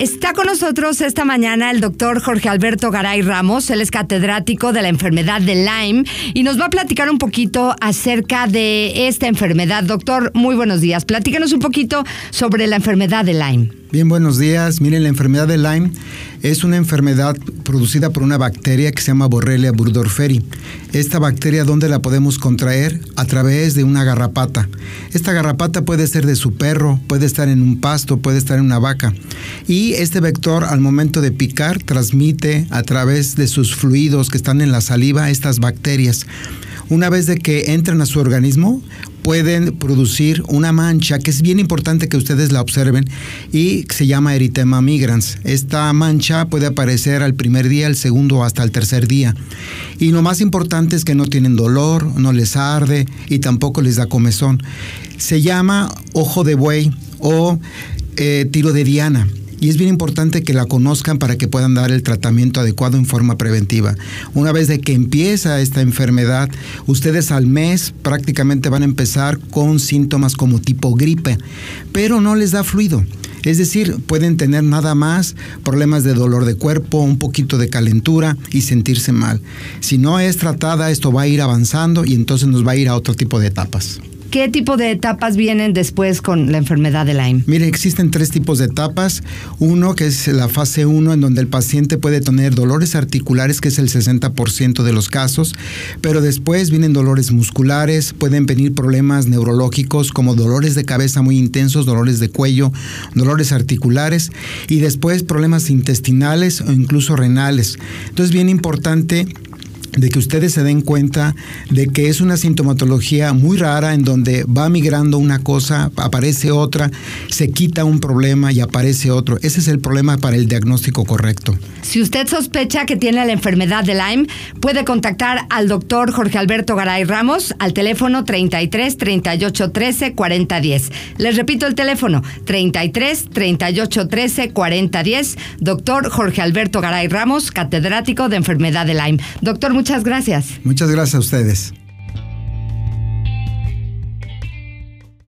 Está con nosotros esta mañana el doctor Jorge Alberto Garay Ramos. Él es catedrático de la enfermedad de Lyme y nos va a platicar un poquito acerca de esta enfermedad. Doctor, muy buenos días. Platícanos un poquito sobre la enfermedad de Lyme. Bien, buenos días. Miren, la enfermedad de Lyme es una enfermedad producida por una bacteria que se llama Borrelia burgdorferi. Esta bacteria, ¿dónde la podemos contraer? A través de una garrapata. Esta garrapata puede ser de su perro, puede estar en un pasto, puede estar en una vaca. Y este vector, al momento de picar, transmite a través de sus fluidos que están en la saliva estas bacterias una vez de que entran a su organismo, pueden producir una mancha que es bien importante que ustedes la observen y se llama eritema migrans. Esta mancha puede aparecer al primer día, al segundo hasta el tercer día. Y lo más importante es que no tienen dolor, no les arde y tampoco les da comezón. Se llama ojo de buey o eh, tiro de diana y es bien importante que la conozcan para que puedan dar el tratamiento adecuado en forma preventiva. Una vez de que empieza esta enfermedad, ustedes al mes prácticamente van a empezar con síntomas como tipo gripe, pero no les da fluido. Es decir, pueden tener nada más problemas de dolor de cuerpo, un poquito de calentura y sentirse mal. Si no es tratada, esto va a ir avanzando y entonces nos va a ir a otro tipo de etapas. ¿Qué tipo de etapas vienen después con la enfermedad de Lyme? Mire, existen tres tipos de etapas. Uno que es la fase 1 en donde el paciente puede tener dolores articulares, que es el 60% de los casos, pero después vienen dolores musculares, pueden venir problemas neurológicos como dolores de cabeza muy intensos, dolores de cuello, dolores articulares y después problemas intestinales o incluso renales. Entonces, bien importante de que ustedes se den cuenta de que es una sintomatología muy rara en donde va migrando una cosa, aparece otra, se quita un problema y aparece otro. Ese es el problema para el diagnóstico correcto. Si usted sospecha que tiene la enfermedad de Lyme, puede contactar al doctor Jorge Alberto Garay Ramos al teléfono 33 38 13 40 10. Les repito el teléfono 33 38 13 40 10. Doctor Jorge Alberto Garay Ramos, catedrático de enfermedad de Lyme. Doctor, muchas gracias. Muchas gracias a ustedes.